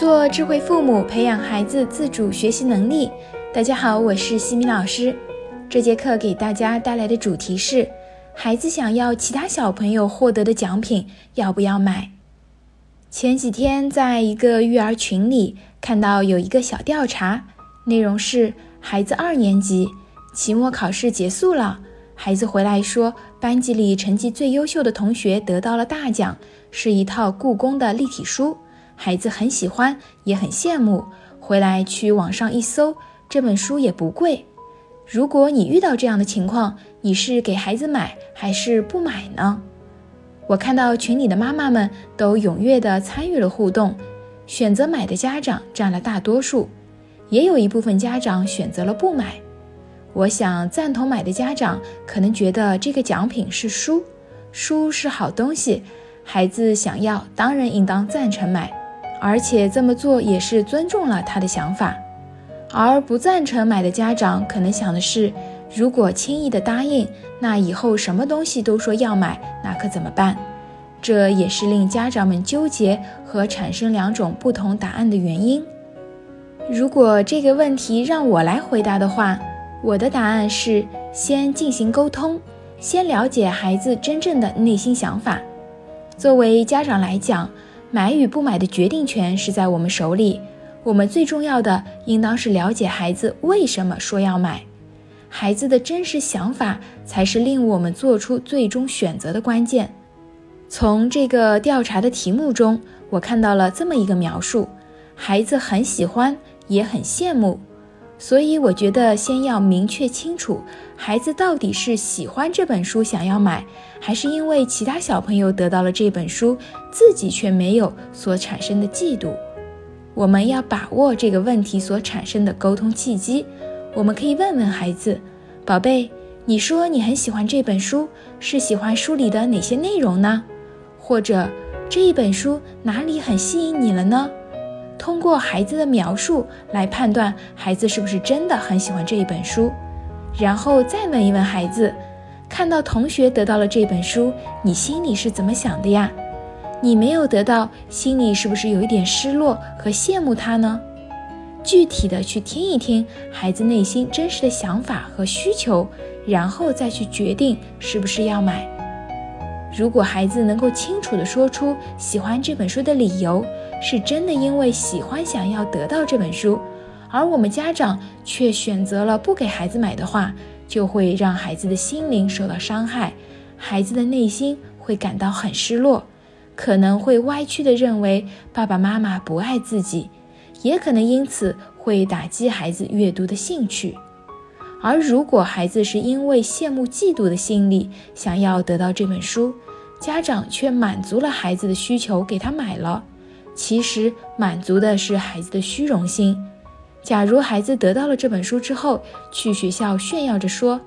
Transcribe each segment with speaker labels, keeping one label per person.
Speaker 1: 做智慧父母，培养孩子自主学习能力。大家好，我是西米老师。这节课给大家带来的主题是：孩子想要其他小朋友获得的奖品，要不要买？前几天在一个育儿群里看到有一个小调查，内容是：孩子二年级，期末考试结束了，孩子回来说，班级里成绩最优秀的同学得到了大奖，是一套故宫的立体书。孩子很喜欢，也很羡慕。回来去网上一搜，这本书也不贵。如果你遇到这样的情况，你是给孩子买还是不买呢？我看到群里的妈妈们都踊跃地参与了互动，选择买的家长占了大多数，也有一部分家长选择了不买。我想赞同买的家长可能觉得这个奖品是书，书是好东西，孩子想要，当然应当赞成买。而且这么做也是尊重了他的想法，而不赞成买的家长可能想的是，如果轻易的答应，那以后什么东西都说要买，那可怎么办？这也是令家长们纠结和产生两种不同答案的原因。如果这个问题让我来回答的话，我的答案是先进行沟通，先了解孩子真正的内心想法。作为家长来讲。买与不买的决定权是在我们手里，我们最重要的应当是了解孩子为什么说要买，孩子的真实想法才是令我们做出最终选择的关键。从这个调查的题目中，我看到了这么一个描述：孩子很喜欢，也很羡慕。所以我觉得先要明确清楚，孩子到底是喜欢这本书想要买，还是因为其他小朋友得到了这本书，自己却没有所产生的嫉妒。我们要把握这个问题所产生的沟通契机。我们可以问问孩子：“宝贝，你说你很喜欢这本书，是喜欢书里的哪些内容呢？或者这一本书哪里很吸引你了呢？”通过孩子的描述来判断孩子是不是真的很喜欢这一本书，然后再问一问孩子：看到同学得到了这本书，你心里是怎么想的呀？你没有得到，心里是不是有一点失落和羡慕他呢？具体的去听一听孩子内心真实的想法和需求，然后再去决定是不是要买。如果孩子能够清楚地说出喜欢这本书的理由，是真的因为喜欢想要得到这本书，而我们家长却选择了不给孩子买的话，就会让孩子的心灵受到伤害，孩子的内心会感到很失落，可能会歪曲的认为爸爸妈妈不爱自己，也可能因此会打击孩子阅读的兴趣。而如果孩子是因为羡慕、嫉妒的心理想要得到这本书，家长却满足了孩子的需求，给他买了。其实满足的是孩子的虚荣心。假如孩子得到了这本书之后，去学校炫耀着说：“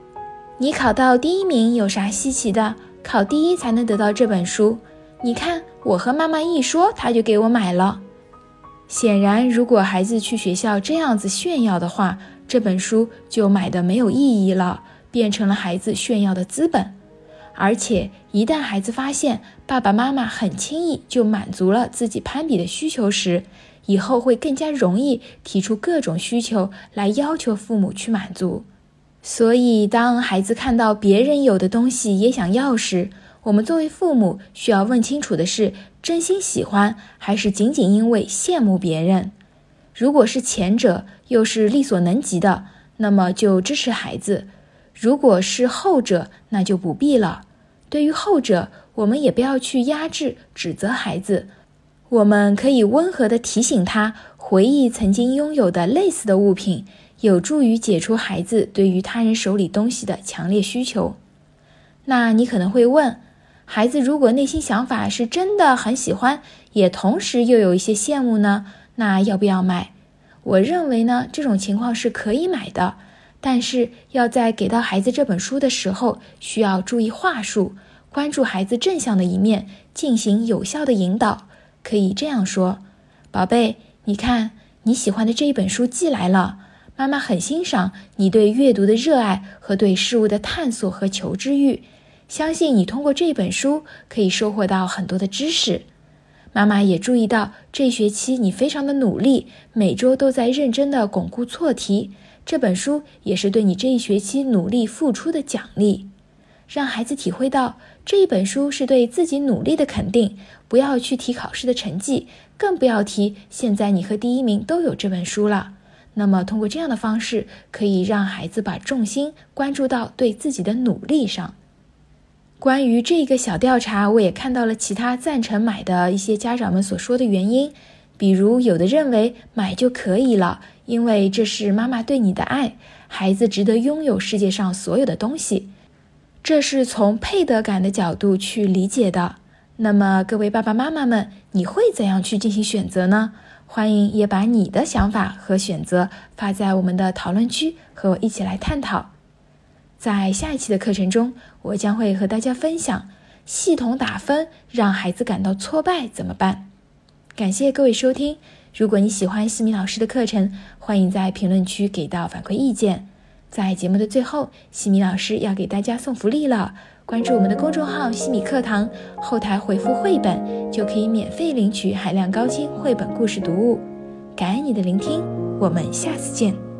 Speaker 1: 你考到第一名有啥稀奇的？考第一才能得到这本书。你看，我和妈妈一说，他就给我买了。”显然，如果孩子去学校这样子炫耀的话，这本书就买的没有意义了，变成了孩子炫耀的资本。而且，一旦孩子发现爸爸妈妈很轻易就满足了自己攀比的需求时，以后会更加容易提出各种需求来要求父母去满足。所以，当孩子看到别人有的东西也想要时，我们作为父母需要问清楚的是：真心喜欢还是仅仅因为羡慕别人？如果是前者，又是力所能及的，那么就支持孩子。如果是后者，那就不必了。对于后者，我们也不要去压制、指责孩子，我们可以温和地提醒他，回忆曾经拥有的类似的物品，有助于解除孩子对于他人手里东西的强烈需求。那你可能会问，孩子如果内心想法是真的很喜欢，也同时又有一些羡慕呢？那要不要买？我认为呢，这种情况是可以买的。但是要在给到孩子这本书的时候，需要注意话术，关注孩子正向的一面，进行有效的引导。可以这样说：“宝贝，你看你喜欢的这一本书寄来了，妈妈很欣赏你对阅读的热爱和对事物的探索和求知欲，相信你通过这本书可以收获到很多的知识。妈妈也注意到这一学期你非常的努力，每周都在认真的巩固错题。这本书也是对你这一学期努力付出的奖励，让孩子体会到这一本书是对自己努力的肯定。不要去提考试的成绩，更不要提现在你和第一名都有这本书了。那么，通过这样的方式，可以让孩子把重心关注到对自己的努力上。关于这个小调查，我也看到了其他赞成买的一些家长们所说的原因，比如有的认为买就可以了。因为这是妈妈对你的爱，孩子值得拥有世界上所有的东西，这是从配得感的角度去理解的。那么，各位爸爸妈妈们，你会怎样去进行选择呢？欢迎也把你的想法和选择发在我们的讨论区，和我一起来探讨。在下一期的课程中，我将会和大家分享系统打分让孩子感到挫败怎么办。感谢各位收听。如果你喜欢西米老师的课程，欢迎在评论区给到反馈意见。在节目的最后，西米老师要给大家送福利了，关注我们的公众号“西米课堂”，后台回复“绘本”就可以免费领取海量高清绘本故事读物。感恩你的聆听，我们下次见。